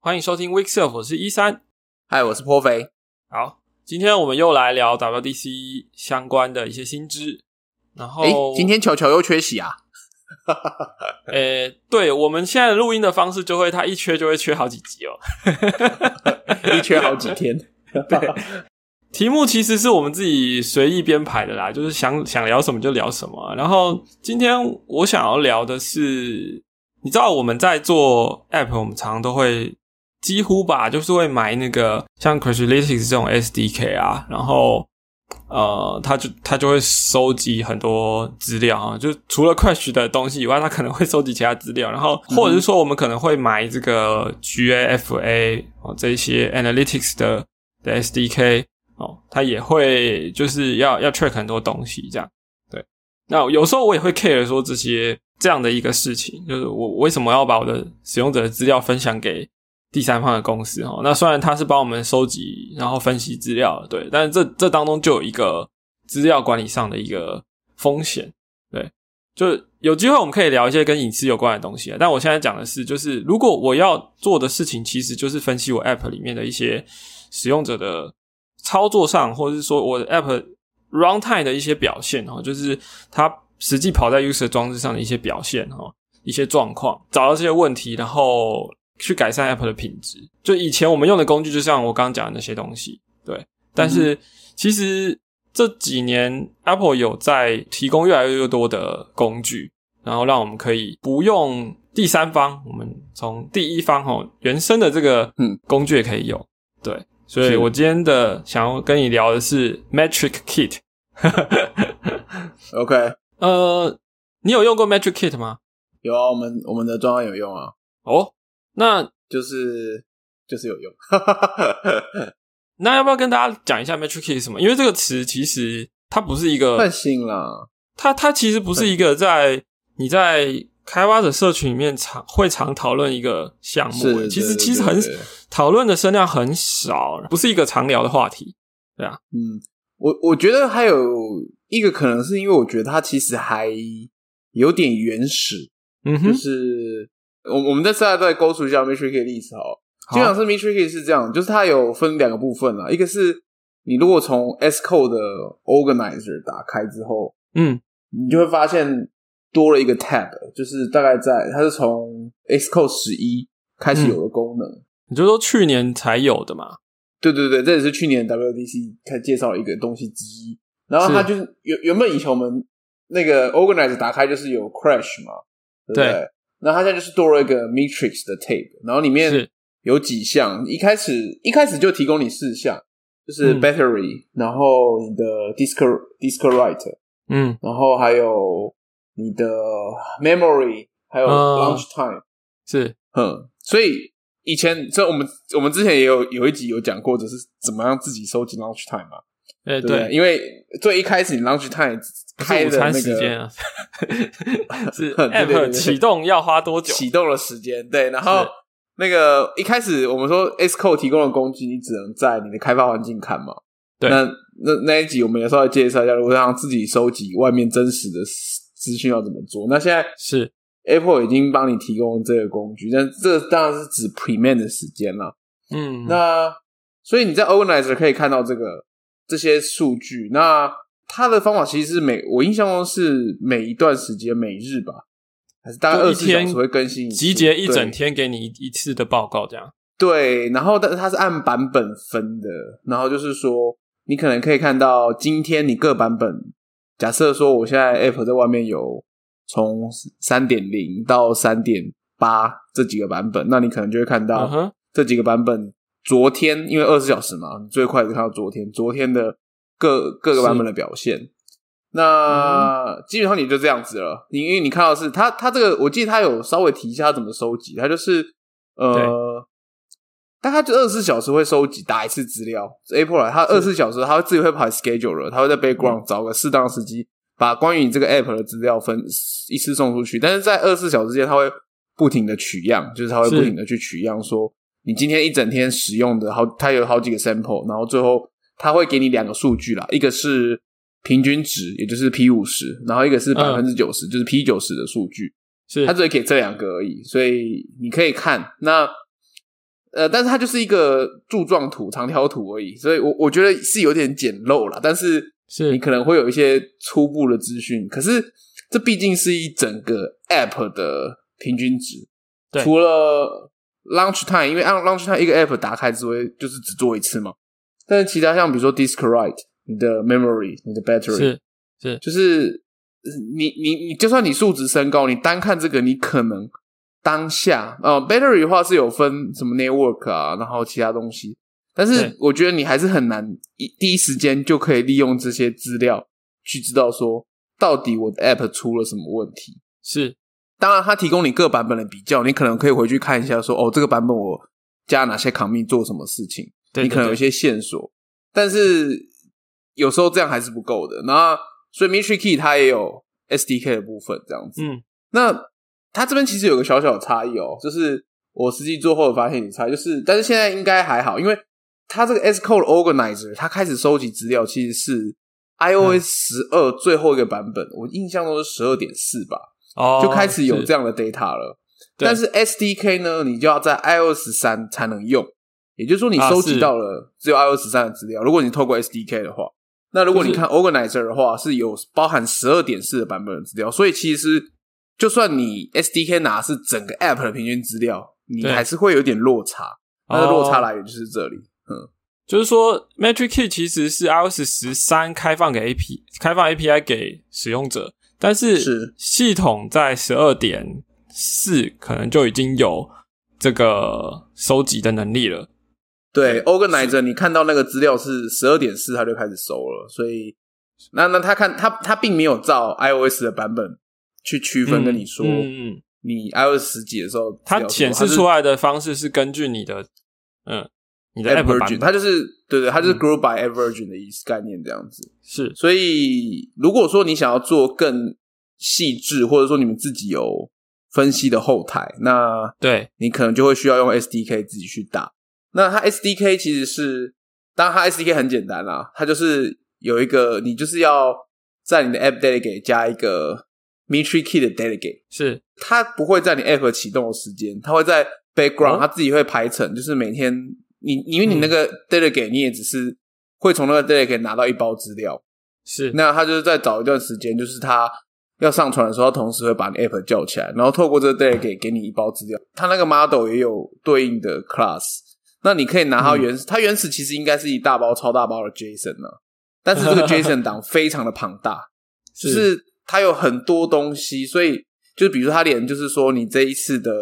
欢迎收听 Week Self，我是一三。嗨，我是颇肥。好，今天我们又来聊 WDC 相关的一些新知。然后，哎，今天球球又缺席啊？呃，对，我们现在录音的方式就会，他一缺就会缺好几集哦，一缺好几天。对，题目其实是我们自己随意编排的啦，就是想想聊什么就聊什么。然后今天我想要聊的是，你知道我们在做 App，我们常常都会。几乎吧，就是会买那个像 Crashlytics 这种 SDK 啊，然后呃，他就他就会收集很多资料啊，就除了 Crash 的东西以外，他可能会收集其他资料，然后或者是说我们可能会买这个 GAFA 哦这些 Analytics 的的 SDK 哦，他也会就是要要 track 很多东西这样。对，那有时候我也会 care 说这些这样的一个事情，就是我为什么要把我的使用者的资料分享给。第三方的公司哈，那虽然他是帮我们收集然后分析资料，对，但是这这当中就有一个资料管理上的一个风险，对，就有机会我们可以聊一些跟隐私有关的东西。但我现在讲的是，就是如果我要做的事情，其实就是分析我 App 里面的一些使用者的操作上，或者是说我的 App runtime 的一些表现哈，就是它实际跑在 user 装置上的一些表现哈，一些状况，找到这些问题，然后。去改善 App 的品质，就以前我们用的工具，就像我刚刚讲的那些东西，对。但是其实这几年 Apple 有在提供越来越多的工具，然后让我们可以不用第三方，我们从第一方哈原生的这个嗯工具也可以用，对。所以我今天的想要跟你聊的是 Metric Kit。OK，呃，你有用过 Metric Kit 吗？有啊，我们我们的装有用啊。哦。那就是就是有用，那要不要跟大家讲一下 metric kit 什么？因为这个词其实它不是一个换新了，它它其实不是一个在你在开发者社群里面常会常讨论一个项目，其实其实很讨论的声量很少，不是一个常聊的话题，对啊，嗯，我我觉得还有一个可能是因为我觉得它其实还有点原始，嗯哼，就是。我我们在现在再勾出一下 Matrix 的例子哈，基本上是 Matrix 是这样，就是它有分两个部分啊，一个是你如果从 S Code 的 Organizer 打开之后，嗯，你就会发现多了一个 Tab，就是大概在它是从 S Code 十一开始有的功能，你就说去年才有的嘛？对对对，这也是去年 WDC 开介绍一个东西之一，然后它就是原原本以前我们那个 Organizer 打开就是有 Crash 嘛，对不对？那它现在就是多了一个 Matrix 的 Tape，然后里面有几项，一开始一开始就提供你四项，就是 Battery，然后你的 Disk Disk Write，嗯，然后还有你的 Memory，还有 Launch Time，是，嗯，所以以前这我们我们之前也有有一集有讲过，就是怎么样自己收集 Launch Time 嘛。哎，对，因为最一开始你 launch time 开的那个是 app 启动要花多久？启动的时间对，然后那个一开始我们说 S Code 提供的工具，你只能在你的开发环境看嘛。对，那那那一集我们也稍微介绍一下，如果想自己收集外面真实的资讯要怎么做？那现在是 Apple 已经帮你提供这个工具，但这当然是指 prement 的时间了。嗯，那所以你在 organizer 可以看到这个。这些数据，那他的方法其实是每我印象中是每一段时间每日吧，还是大概二十小时会更新，集结一整天给你一次的报告，这样。对，然后但是它是按版本分的，然后就是说你可能可以看到今天你各版本，假设说我现在 App 在外面有从三点零到三点八这几个版本，那你可能就会看到这几个版本。昨天因为二十小时嘛，最快是看到昨天，昨天的各各个版本的表现。那基本上你就这样子了。你因为你看到是他他这个，我记得他有稍微提一下他怎么收集，他就是呃，大概就二十四小时会收集打一次资料。Apple 他二十四小时他会自己会排 schedule 了，他会在 background 找个适当的时机，把关于你这个 App 的资料分一次送出去。但是在二十四小时之间，他会不停的取样，就是他会不停的去取样说。你今天一整天使用的好，它有好几个 sample，然后最后它会给你两个数据啦，一个是平均值，也就是 P 五十，然后一个是百分之九十，就是 P 九十的数据。是它只会给这两个而已，所以你可以看。那呃，但是它就是一个柱状图、长条图而已，所以我我觉得是有点简陋了。但是是你可能会有一些初步的资讯，可是这毕竟是一整个 App 的平均值。对除了 Launch Time，因为按 Launch Time 一个 App 打开只会就是只做一次嘛，但是其他像比如说 Disk Write、你的 Memory、你的 Battery，是是。就是呃你你你，就算你数值升高，你单看这个，你可能当下呃，battery 的话是有分什么 network 啊，然后其他东西，但是我觉得你还是很难一第一时间就可以利用这些资料去知道说到底我的 app 出了什么问题。是当然，它提供你各版本的比较，你可能可以回去看一下说哦，这个版本我加哪些 commit 做什么事情，对对对你可能有一些线索，但是有时候这样还是不够的。然后，所以 Mystery Key 它也有 SDK 的部分，这样子。嗯那它这边其实有个小小的差异哦，就是我实际做后发现有差异，就是但是现在应该还好，因为它这个 S Code Organizer 它开始收集资料，其实是 iOS 十二最后一个版本，我印象中是十二点四吧，哦，就开始有这样的 data 了。但是 SDK 呢，你就要在 iOS 三才能用，也就是说你啊收集到了只有 iOS 三的资料。如果你透过 SDK 的话，那如果你看 Organizer 的话，是有包含十二点四的版本的资料，所以其实就算你 SDK 拿是整个 App 的平均资料，你还是会有点落差。它的落差哦来源就是这里。嗯，就是说，Metric Key 其实是 iOS 十三开放给 AP 开放 API 给使用者，但是是。系统在十二点四可能就已经有这个收集的能力了。对，Organizer 你看到那个资料是十二点四，它就开始收了，所以那那他看他他并没有照 iOS 的版本去区分跟你说，嗯你 iOS 十几的时候，它显示出来的方式是根据你的嗯你的 App 版本。它就是对对，它就是嗯。group by version 的意思概念这样子。是。所以如果说你想要做更细致，或者说你们自己有分析的后台，那对。你可能就会需要用 SDK 自己去打。那它 SDK 其实是，当然它 SDK 很简单啦，它就是有一个你就是要在你的 App Delegate 加一个 Metri Key 的 Delegate，是。它不会在你 App 启动的时间，它会在 background，、哦。它自己会排成，就是每天你因为你那个 Delegate 你也只是会从那个 Delegate 拿到一包资料，是。那他就是在找一段时间，就是他要上传的时候，他同时会把你 app 叫起来，然后透过这个 delegate 给你一包资料。他那个 model 也有对应的 class，那你可以拿它原始，它原始其实应该是一大包超大包的 JSON 呢、但是这个 JSON 档非常的庞大，就是。是它有很多东西，所以就是比如说它连就是说你这一次的。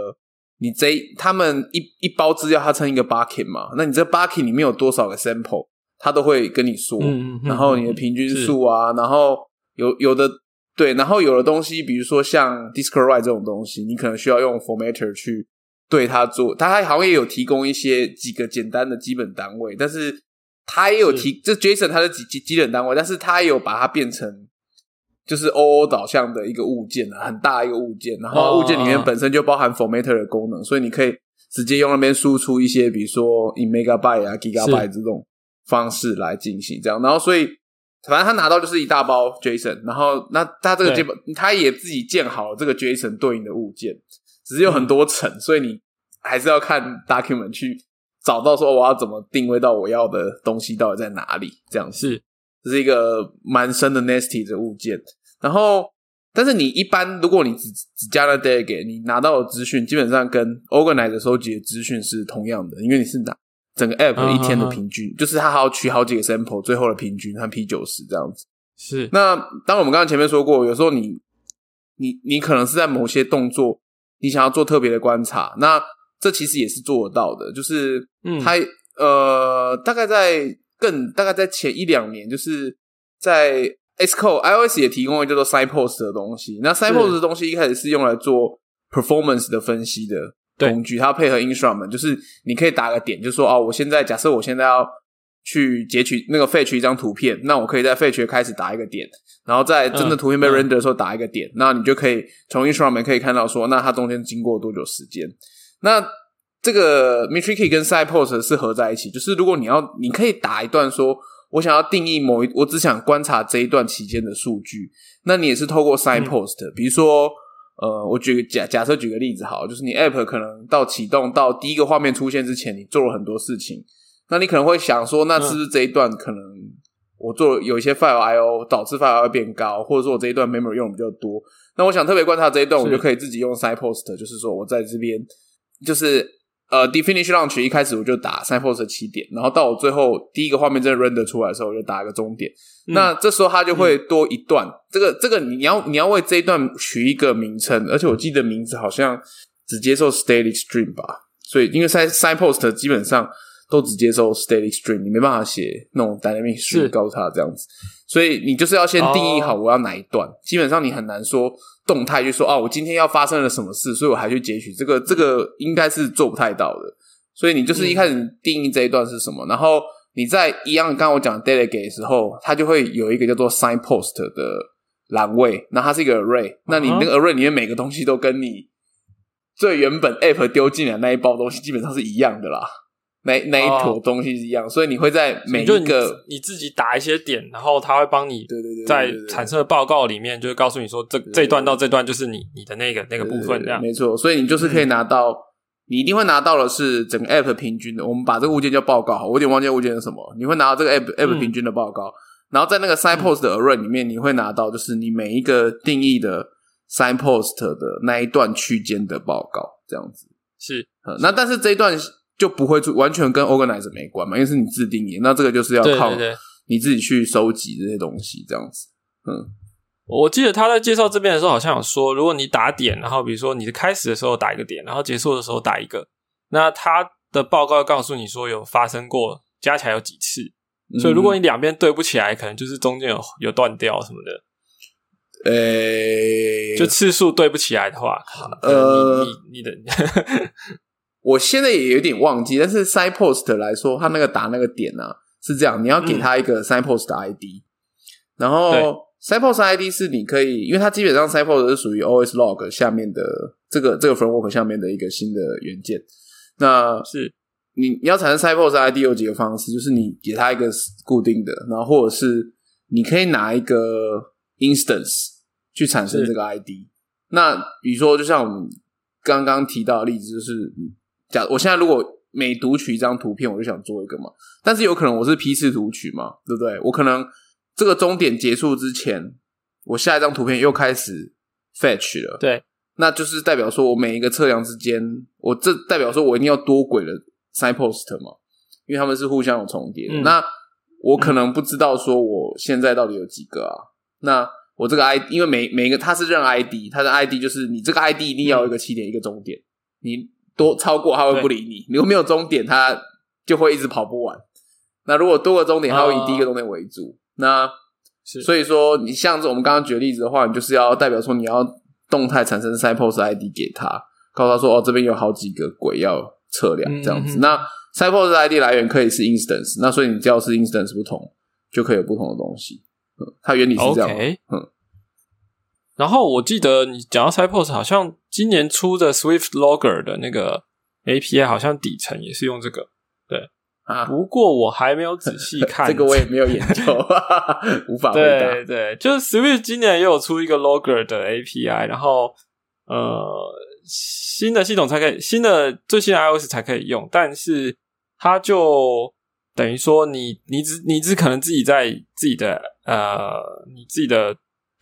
你这他们一一包资料，它称一个 bucket 嘛？那你这 bucket 里面有多少个 sample，它都会跟你说。嗯嗯嗯然后你的平均数啊，然后有有的对，然后有的东西，比如说像 Discord 这种东西，你可能需要用 formatter 去对它做，它好像也有提供一些几个简单的基本单位，但是它也有提这 JSON 它的几基基本单位，但是它也有把它变成就是 OO 导向的一个物件啊，很大一个物件，然后物件里面本身就包含 formatter 的功能，所以你可以直接用那边输出一些，比如说以 megabyte 啊、gigabyte 这种方式来进行这样，然后所以反正他拿到就是一大包 JSON，然后那他这个对 JSON 他也自己建好了这个 JSON 对应的物件，只是有很多层，所以你还是要看 document 去找到说我要怎么定位到我要的东西到底在哪里，这样子。是这是一个蛮深的 nasty 的物件。然后，但是你一般如果你只只加了 delegate，你拿到的资讯基本上跟 organizer 收集的资讯是同样的，因为你是拿整个 app 嗯一天的平均，就是它还要取好几个 sample，最后的平均和 P 九十这样子。是。那当然我们刚刚前面说过，有时候你你你可能是在某些动作，你想要做特别的观察，那这其实也是做得到的，就是嗯它、呃大概在更大概在前一两年，就是在 Xcode iOS 也提供了叫做 Signpost 的东西。那 Signpost 的东西一开始是用来做 performance 的分析的工具，它配合 instrument，就是你可以打个点，就说哦，我现在假设我现在要去截取那个 fetch 一张图片，那我可以在 fetch 开始打一个点，然后在真的图片被嗯 render 的时候打一个点，那你就可以从 instrument 可以看到说，那它中间经过多久时间。那这个 Metric 跟 Signpost 是合在一起，就是如果你要，你可以打一段说，我想要定义某一，我只想观察这一段期间的数据，那你也是透过 Signpost，、比如说，呃，我举个假假设举个例子好，就是你 App 可能到启动到第一个画面出现之前，你做了很多事情，那你可能会想说，那是不是这一段可能我做有一些 file I/O 导致 file I/O 变高，或者说我这一段 memory 用的比较多，那我想特别观察这一段，我就可以自己用 side post，就是说我在这边就是。呃，definition launch 一开始我就打 signpost 起点，然后到我最后第一个画面真的 render 出来的时候，我就打一个终点。那这时候它就会多一段，这个这个你要你要为这一段取一个名称，而且我记得名字好像只接受 static stream 吧。所以因为 sign signpost 基本上都只接受 static stream，你没办法写那种 dynamic Stream 告诉他这样子。所以你就是要先定义好我要哪一段，基本上你很难说。动态就说哦，我今天要发生了什么事，所以我还去截取这个，这个应该是做不太到的。所以你就是一开始定义这一段是什么，然后你在一样刚刚我讲 delegate 的时候，它就会有一个叫做 sign post 的栏位，那它是一个 array，那你那个 array 里面每个东西都跟你最原本 app 丢进来那一包东西基本上是一样的啦。那那一坨东西是一样，所以你会在每一个你自己打一些点，然后他会帮你对对对，在产生的报告里面，就会告诉你说这这段到这段就是你你的那个那个部分这样。没错，所以你就是可以拿到，你一定会拿到的是整个 app 平均的。我们把这个物件叫报告，我有点忘记物件是什么。你会拿到这个 app app 平均的报告，然后在那个 sign post 的 array 里面，你会拿到就是你每一个定义的 sign post 的那一段区间的报告，这样子是。那但是这一段。就不会完全跟 organizer 没关嘛，因为是你自定义，那这个就是要靠你自己去收集这些东西，这样子。嗯，我记得他在介绍这边的时候，好像有说，如果你打点，然后比如说你的开始的时候打一个点，然后结束的时候打一个，那他的报告告诉你说有发生过，加起来有几次。所以如果你两边对不起来，可能就是中间有有断掉什么的。呃，就次数对不起来的话，呃，你你的。我现在也有点忘记，但是 side post 来说，他那个打那个点呢是这样，你要给他一个 side post 的 ID，然后 side post ID 是你可以，因为它基本上 side post 是属于 OS log 下面的这个这个 framework 下面的一个新的元件。那是你你要产生 side post ID 有几个方式，就是你给它一个固定的，然后或者是你可以拿一个 instance 去产生这个 ID。那比如说，就像我们刚刚提到的例子，就是。假我现在如果每读取一张图片，我就想做一个嘛，但是有可能我是批次读取嘛，对不对？我可能这个终点结束之前，我下一张图片又开始 fetch 了，对，那就是代表说我每一个测量之间，我这代表说我一定要多轨的 sign post 嘛，因为他们是互相有重叠的。那我可能不知道说我现在到底有几个啊？那我这个 i 因为每每一个它是认 id，它的 id 就是你这个 id 一定要有一个起点一个终点，你。多超过他会不理你，如果没有终点，他就会一直跑不完。那如果多个终点，他会以第一个终点为主。那所以说，你像我们刚刚举例子的话，你就是要代表说你要动态产生 s i p o s ID 给他，告诉他说哦，这边有好几个鬼要测量这样子。那 s i p o s ID 来源可以是 instance，那所以你只要是 instance 不同，就可以有不同的东西。嗯，它原理是这样。嗯。然后我记得你讲到 Cypress，好像今年出的 Swift Logger 的那个 API，好像底层也是用这个。对啊，不过我还没有仔细 看，这个我也没有研究，无法回答。对对，就是 Swift 今年也有出一个 Logger 的 API，然后呃，新的系统才可以，新的最新的 iOS 才可以用，但是它就等于说，你你只你只可能自己在自己的呃，你自己的。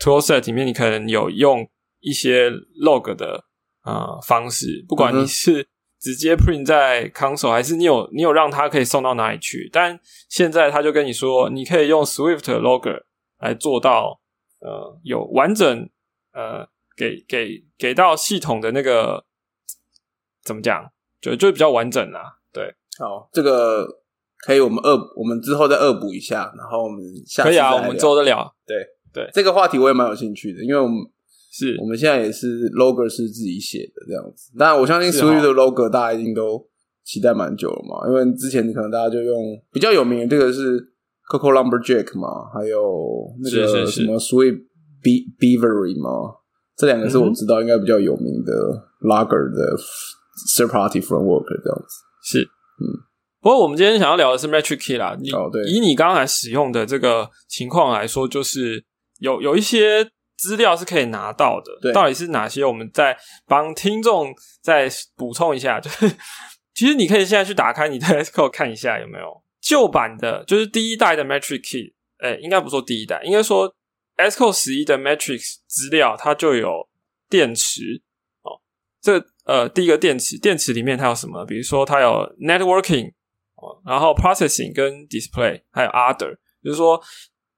Toolset 里面，你可能有用一些 log 的呃方式，不管你是直接 print 在 console，还是你有你有让它可以送到哪里去。但现在他就跟你说，你可以用 Swift logger 来做到呃有完整呃给给给到系统的那个怎么讲，就就比较完整啦。对，好，这个可以我们恶我们之后再恶补一下，然后我们下可以啊，我们做得了，对。对这个话题我也蛮有兴趣的，因为我们是我们现在也是 logo 是自己写的这样子。当然，我相信 Swift 的 logo 大家一定都期待蛮久了嘛，因为之前可能大家就用比较有名的这个是 Coco Lumberjack 嘛，还有那个什么 Swift Beavery 嘛，这两个是我知道应该比较有名的 logger 的 third party framework 这样子。是，嗯。不过我们今天想要聊的是 Metric Key 啦。哦，对。以你刚才使用的这个情况来说，就是有有一些资料是可以拿到的。对到底是哪些？我们再帮听众再补充一下，就是其实你可以现在去打开你的 Xcode 看一下有没有旧版的，就是第一代的 Metric Key，诶，应该不说第一代，应该说 Xcode 十一的 Metrics 资料，它就有电池哦。这呃，第一个电池，电池里面它有什么？比如说它有 Networking 哦，然后 Processing 跟 Display，还有 Other，就是说嗯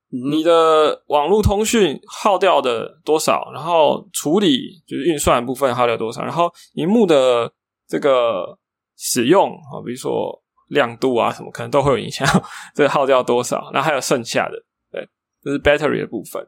你的网络通讯耗掉的多少，然后处理就是运算部分耗掉多少，然后荧幕的这个使用啊，比如说亮度啊什么，可能都会有影响，这个耗掉多少，然后还有剩下的，对，这是 battery 的部分，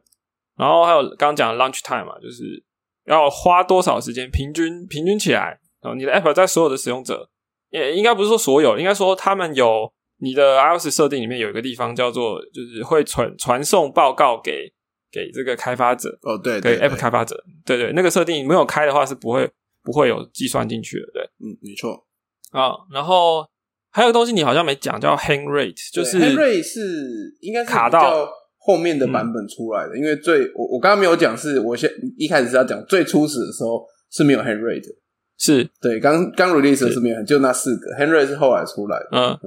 然后还有刚刚讲的 lunch time 嘛，就是要花多少时间，平均平均起来，然后你的 app 在所有的使用者，也应该不是说所有，应该说他们有你的 iOS 设定里面有一个地方叫做，就是会传传送报告给给这个开发者，哦，对给对 app 开发者，对对，那个设定没有开的话是不会不会有计算进去的，对。嗯，没错，啊，然后还有个东西你好像没讲，叫 hang rate，就是 hang rate 是应该是卡到。比较后面的版本出来的，因为最我我刚刚没有讲，是我先一开始是要讲最初始的时候是没有 hang rate 的，是。对，刚刚 release 的是。没有，就那四个 hen rate 是后来出来的，嗯。好，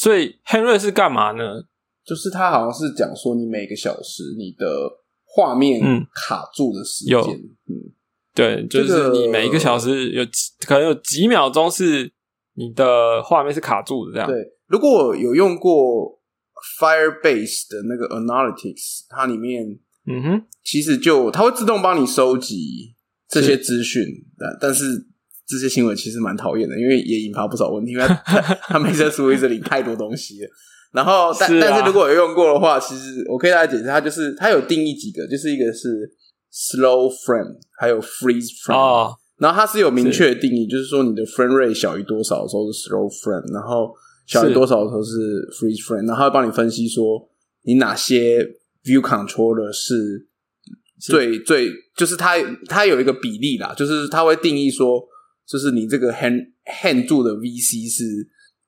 所以 rate 是干嘛呢？就是他好像是讲说你每个小时你的画面嗯。卡住的时间，嗯，对，就是你每一个小时有几可能有几秒钟是你的画面是卡住的，这样。对，如果有用过 Firebase 的那个 Analytics，它里面嗯哼，其实就它会自动帮你收集这些资讯，但但是这些新闻其实蛮讨厌的，因为也引发不少问题，因为它它它每次处理这里太多东西了。然后，但但是如果有用过的话，其实我可以大家解释，它就是它有定义几个，就是一个是 slow frame，还有 freeze frame。哦，然后它是有明确的定义，就是说你的 frame rate 小于多少的时候是 slow frame，然后小于多少的时候是 freeze frame，然后它会帮你分析说你哪些 view controller 是最最，就是它它有一个比例啦，就是它会定义说，就是你这个 hand hand 住的 VC 是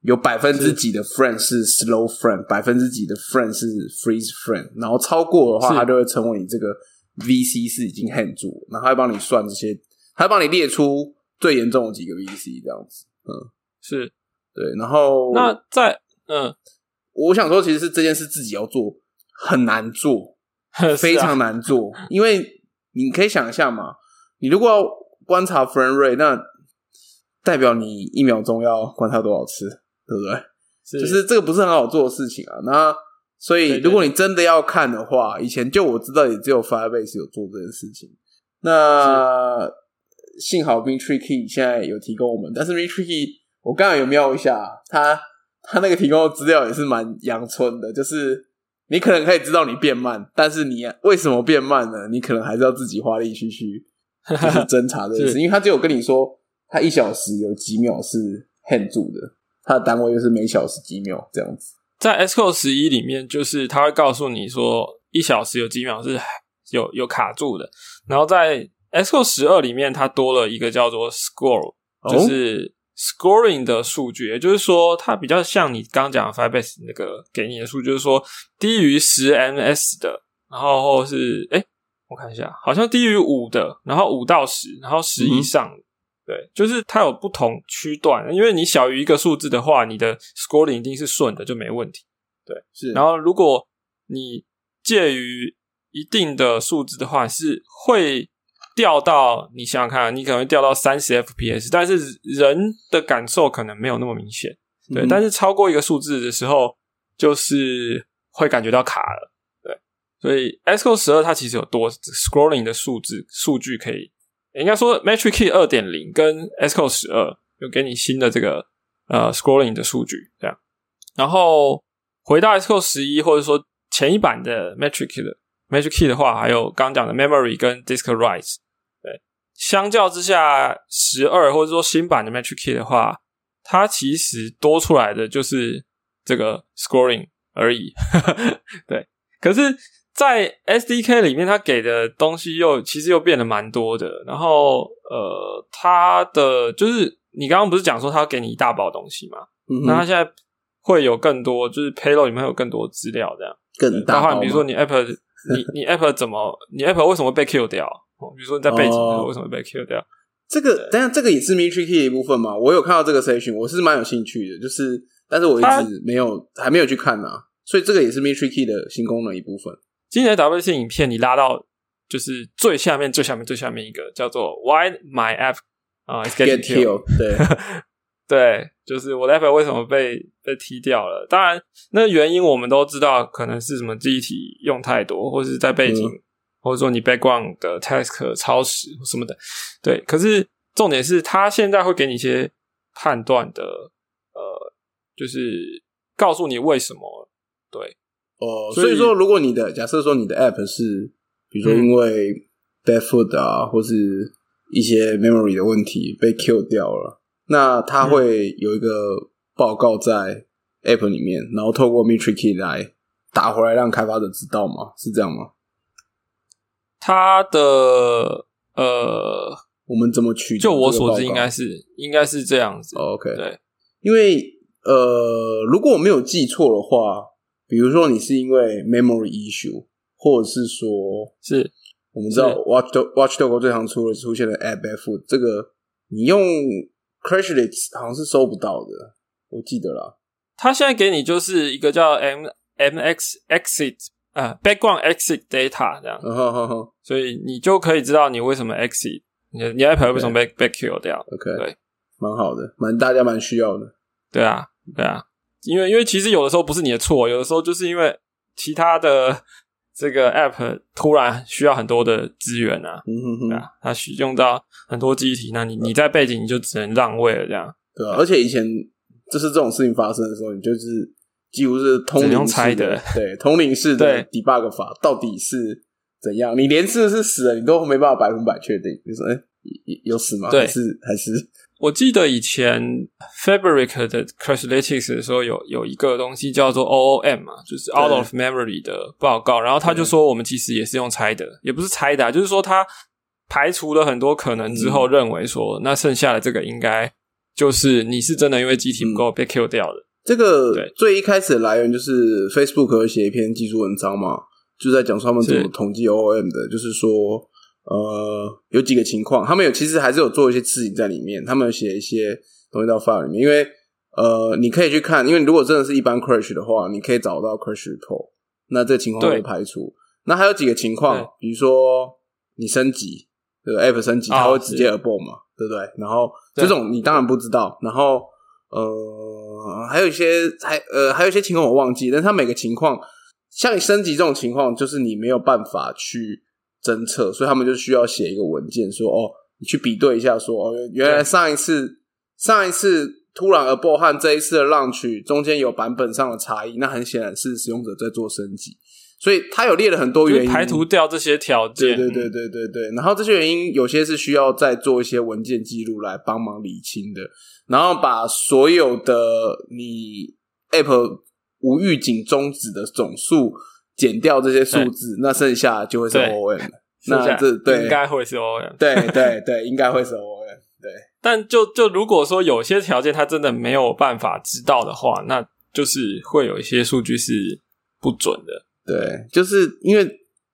有百分之几的 friend 是 slow friend，百分之几的 friend 是 freeze friend，然后超过的话，是。它就会成为你这个 VC 是已经 hand 住，然后它会帮你算这些，它会帮你列出最严重的几个 VC 这样子，嗯，是。对，然后那在嗯，我想说，其实是这件事自己要做很难做，非常难做，因为你可以想一下嘛，你如果要观察 friend rate，那代表你一秒钟要观察多少次，对不对？就是这个不是很好做的事情啊。那所以，如果你真的要看的话，以前就我知道也只有 Firebase 有做这件事情。那幸好 m i t r i Key 现在有提供我们，但是 m i t r i Key 我刚刚有瞄一下，他他那个提供的资料也是蛮阳春的，就是你可能可以知道你变慢，但是你为什么变慢呢？你可能还是要自己花力气去就是 侦查这件事，是因为他只有跟你说他一小时有几秒是 hand 住的，它的单位就是每小时几秒这样子。在 S code 十一里面，就是它会告诉你说一小时有几秒是有有卡住的，然后在 S code 十二里面，它多了一个叫做 score，哦就是 scoring 的数据，也就是说，它比较像你刚刚讲的 Firebase 那个给你的数据，就是说低于十 ms 的，然后或是哎，我看一下，好像低于五的，然后五到十，然后十以上。对，就是它有不同区段，因为你小于一个数字的话，你的 scoring 一定是顺的，就没问题。对是，然后如果你介于一定的数字的话，是会掉到你想想看，你可能会掉到三十 FPS，但是人的感受可能没有那么明显。对，嗯但是超过一个数字的时候，就是会感觉到卡了。对，所以 Xcode 十二它其实有多 scrolling 的数字数据可以，应该说 Metric Key 二点零跟 s c o 十二有给你新的这个呃 scrolling 的数据，这样。然后回到 s c o 十一或者说前一版的 Metric Key 的 Metric Key 的话，还有刚讲的 Memory 跟 Disk Write，对，相较之下，十二或者说新版的 Metric Key 的话，它其实多出来的就是这个 scoring 而已。对，可是，在 SDK 里面，它给的东西又其实又变得蛮多的。然后，呃，它的就是你刚刚不是讲说它给你一大包东西嘛？嗯那它现在会有更多，就是 payload 里面会有更多资料，这样更大比如说你 app 你你 App 怎么你 App 为什么会被 Q 掉？哦比如说你在背景的时候哦为什么会被 Q 掉？这个，当然这个也是 Mitri Key 的一部分嘛。我有看到这个 session，我是蛮有兴趣的，就是，但是我一直没有还没有去看啊，所以这个也是 Mitri Key 的新功能一部分。今年的 WC 影片你拉到就是最下面最下面最下面一个叫做 Why My App 啊、Get killed。killed，对，对，就是我的 App 为什么被被踢掉了？当然，那原因我们都知道，可能是什么记忆体用太多，或是在背景，嗯或者说你 background 的 task 超时什么的。对，可是重点是，它现在会给你一些判断的，呃，就是告诉你为什么。对，哦，所以说，如果你的假设说你的 app 是，比如说因为 bad food 啊，或是一些 memory 的问题被 kill 掉了，那它会有一个报告在 app 里面，然后透过 Mitri Key 来打回来，让开发者知道吗？是这样吗？它的呃，我们怎么取就我？所知，应该是应该是这样子。哦 OK，对，因为呃，如果我没有记错的话，比如说你是因为 memory issue，或者是说是。我们知道 Watchdog Watchdog 最常出的出现的 app food，这个你用 Crashlytics 好像是收不到的，我记得啦。它现在给你就是一个叫 M M X exit 啊、background exit data 这样，所以你就可以知道你为什么 exit，你的你的 app 为什么被被 kill 掉。，OK，对，蛮好的，蛮大家蛮需要的。对啊，对啊，因为因为其实有的时候不是你的错，有的时候就是因为其他的 这个 app 突然需要很多的资源啊，嗯哼哼，对啊，它需用到很多机体，那你你在背景你就只能让位了这样。对啊，而且以前就是这种事情发生的时候，你就是几乎是通灵猜的的，对，通灵式的对 debug 法到底是怎样？你连是不是死了，你都没办法百分百确定。你说，哎、有有死吗？对还是还是我记得以前 Fabric 的 Crashlytics 的时候有有一个东西叫做 OOM 嘛，就是 Out of Memory 的报告，然后他就说我们其实也是用猜的，也不是猜的、啊，就是说他排除了很多可能之后，认为说、那剩下的这个应该就是你是真的因为机体不够被 Q 掉的。这个最一开始的来源就是 Facebook 有写一篇技术文章嘛，就在讲说他们怎么统计 OOM 的，就是说呃有几个情况，他们有其实还是有做一些事情在里面，他们有写一些东西到 file 里面，因为呃你可以去看，因为如果真的是一般 crash 的话，你可以找到 crash report，那这个情况对会排除。那还有几个情况，比如说你升级，这个 app 升级，它哦会直接 abort 嘛，对不对？然后这种你当然不知道，然后呃，还有一些还呃还有一些情况我忘记，但是它每个情况，像你升级这种情况，就是你没有办法去侦测，所以他们就需要写一个文件说，哦，你去比对一下说，哦，原来上一次上一次突然 abort 和这一次的 launch 中间有版本上的差异，那很显然是使用者在做升级，所以他有列了很多原因，排除掉这些条件，对对对对对对，然后这些原因有些是需要再做一些文件记录来帮忙理清的，然后把所有的你 App 无预警终止的总数减掉这些数字，那剩下就会是。剩下那这对应该会是 OM。对对对，应该会是 OM。对，但就就如果说有些条件他真的没有办法知道的话，那就是会有一些数据是不准的。对，就是因为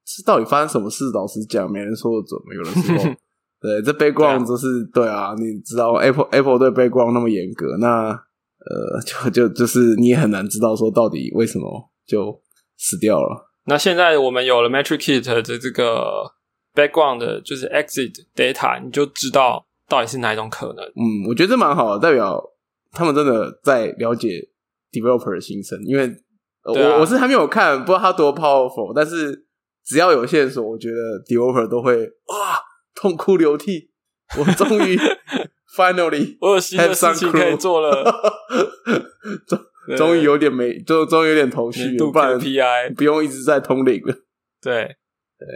是到底发生什么事，老实讲，没人说的准嘛。有的时候，对，这 background 就是对啊，你知道 Apple Apple 对 background 那么严格，那呃，就就就是你也很难知道说到底为什么就死掉了。那现在我们有了 Metric Kit 的这个 background 的，就是 exit data，你就知道到底是哪一种可能。嗯，我觉得这蛮好的，代表他们真的在了解 developer 的心声。因为、呃啊我我是还没有看，不知道他多 powerful，但是只要有线索，我觉得 developer 都会哇痛哭流涕。我终于 finally 我有新的事情可以做了，终于有点没，就终于有点头绪了，不然 KPI。不用一直在通灵了。对。对，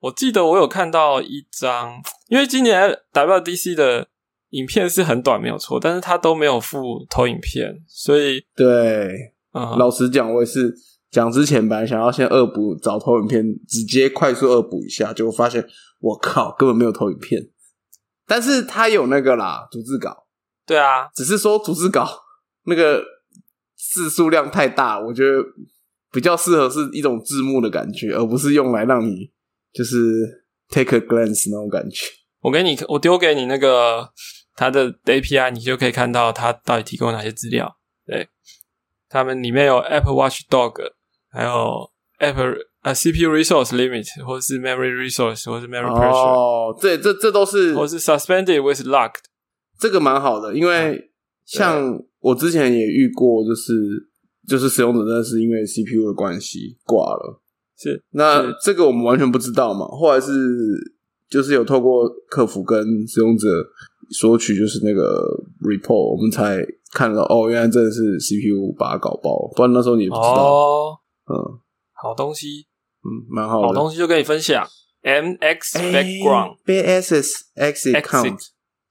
我记得我有看到一张，因为今年 WDC 的影片是很短，没有错，但是它都没有附投影片，所以对，嗯，老实讲，我也是讲之前本来想要先恶补找投影片，直接快速恶补一下，结果发现我靠，根本没有投影片。但是他有那个啦，逐字稿，对啊，只是说逐字稿那个字数量太大，我觉得比较适合是一种字幕的感觉，而不是用来让你就是 take a glance 那种感觉。我给你，我丢给你那个它的 API，你就可以看到它到底提供哪些资料。对，他们里面有 Apple Watch Dog，还有 Apple 啊 CPU resource limit，或者是 memory resource，或者是 memory pressure，哦，这这这都是或者是 suspended with locked。这个蛮好的，因为像我之前也遇过，就是就是使用者真的是因为 CPU 的关系挂了。是，那是这个我们完全不知道嘛，后来是就是有透过客服跟使用者索取，就是那个 report，我们才看到哦，原来真的是 CPU 把它搞爆，不然那时候你也不知道。哦，嗯好东西，嗯，蛮好的。好东西就跟你分享。MX background，BSS exit Exit count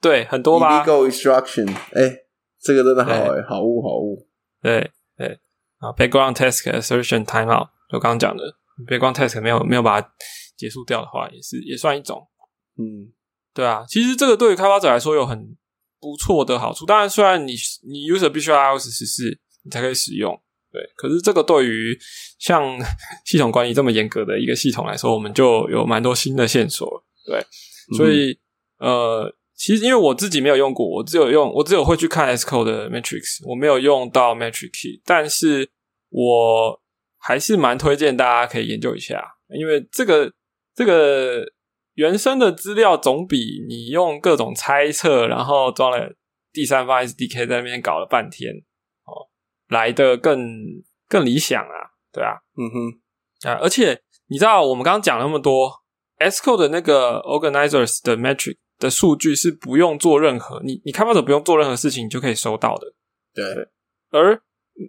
对，很多吧 instruction，哎，这个真的好哎，好物好物。对对啊，background task assertion timeout，就刚刚讲的 background task 没有没有把它结束掉的话，也是也算一种。嗯，对啊，其实这个对于开发者来说有很不错的好处。当然，虽然你你 user 必须要 iOS 十四你才可以使用，对，可是这个对于像 系统管理这么严格的一个系统来说，我们就有蛮多新的线索。对，所以、呃，其实因为我自己没有用过，我只有用我只有会去看 S code 的 Matrix，我没有用到 Matrix，Key，但是我还是蛮推荐大家可以研究一下，因为这个这个原生的资料总比你用各种猜测，然后装了第三方 SDK 在那边搞了半天哦，来的更更理想啊，对啊，嗯哼，啊，而且你知道我们刚刚讲了那么多 S code 的那个 Organizers 的 metric 的数据是不用做任何，你你开发者不用做任何事情，你就可以收到的。对，而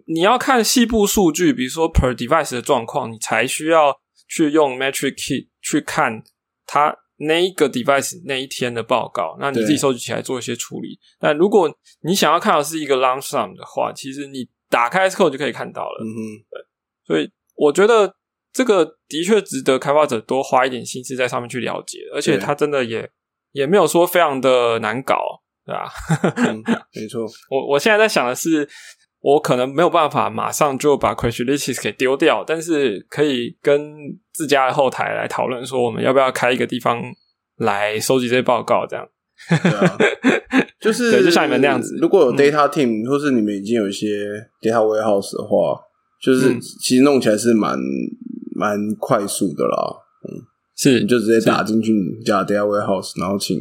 你要看细部数据，比如说 per device 的状况，你才需要去用 metric key 去看它那一个 device 那一天的报告，那你自己收集起来做一些处理。但如果你想要看的是一个 long sum 的话，其实你打开 Xcode 就可以看到了。嗯哼，所以我觉得这个的确值得开发者多花一点心思在上面去了解，而且对它真的也也没有说非常的难搞，对吧？嗯，没错，我我现在在想的是，我可能没有办法马上就把 Crashlytics 给丢掉，但是可以跟自家的后台来讨论，说我们要不要开一个地方来收集这些报告，这样。对啊，就是对就像你们那样子如果有嗯 data team，、或是你们已经有一些 data warehouse 的话，就是嗯其实弄起来是蛮蛮快速的啦。是你就直接打进去你家 data warehouse，然后请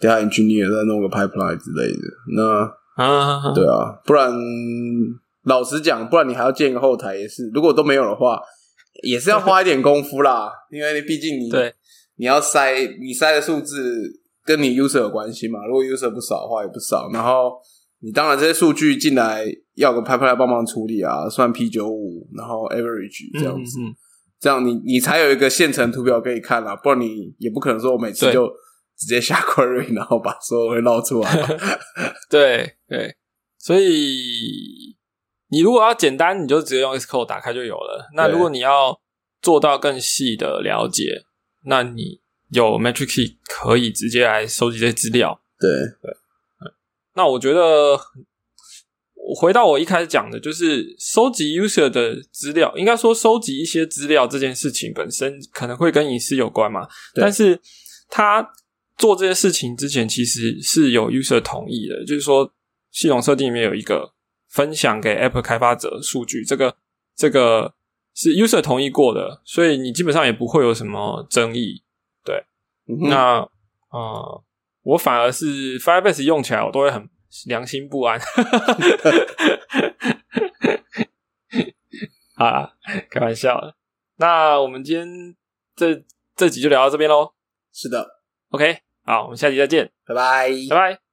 data engineer 再弄个 pipeline 之类的。那啊，对啊，不然老实讲，不然你还要建个后台也是，如果都没有的话，也是要花一点功夫啦。因为毕竟你对。你要塞你塞的数字跟你 user 有关系嘛，如果 user 不少的话也不少，然后你当然这些数据进来要个 pipeline 帮忙处理啊，算 P 九五，然后 average 这样子，嗯嗯这样你你才有一个现成图表可以看啦，不然你也不可能说我每次就直接下 query，然后把所有会捞出来嘛。对对，所以你如果要简单，你就直接用 Xcode 打开就有了。那如果你要做到更细的了解，那你有 Metric Key 可以直接来收集这些资料。对对，那我觉得，我回到我一开始讲的，就是收集 user 的资料，应该说收集一些资料这件事情本身可能会跟隐私有关嘛，对。但是他做这件事情之前其实是有 user 同意的，就是说系统设定里面有一个分享给 Apple 开发者数据，这个这个是 user 同意过的，所以你基本上也不会有什么争议。嗯哼。那呃，我反而是 Firebase 用起来，我都会很良心不安。好啦，开玩笑的。那我们今天这这集就聊到这边喽。是的，OK，好，我们下集再见，拜拜。拜拜。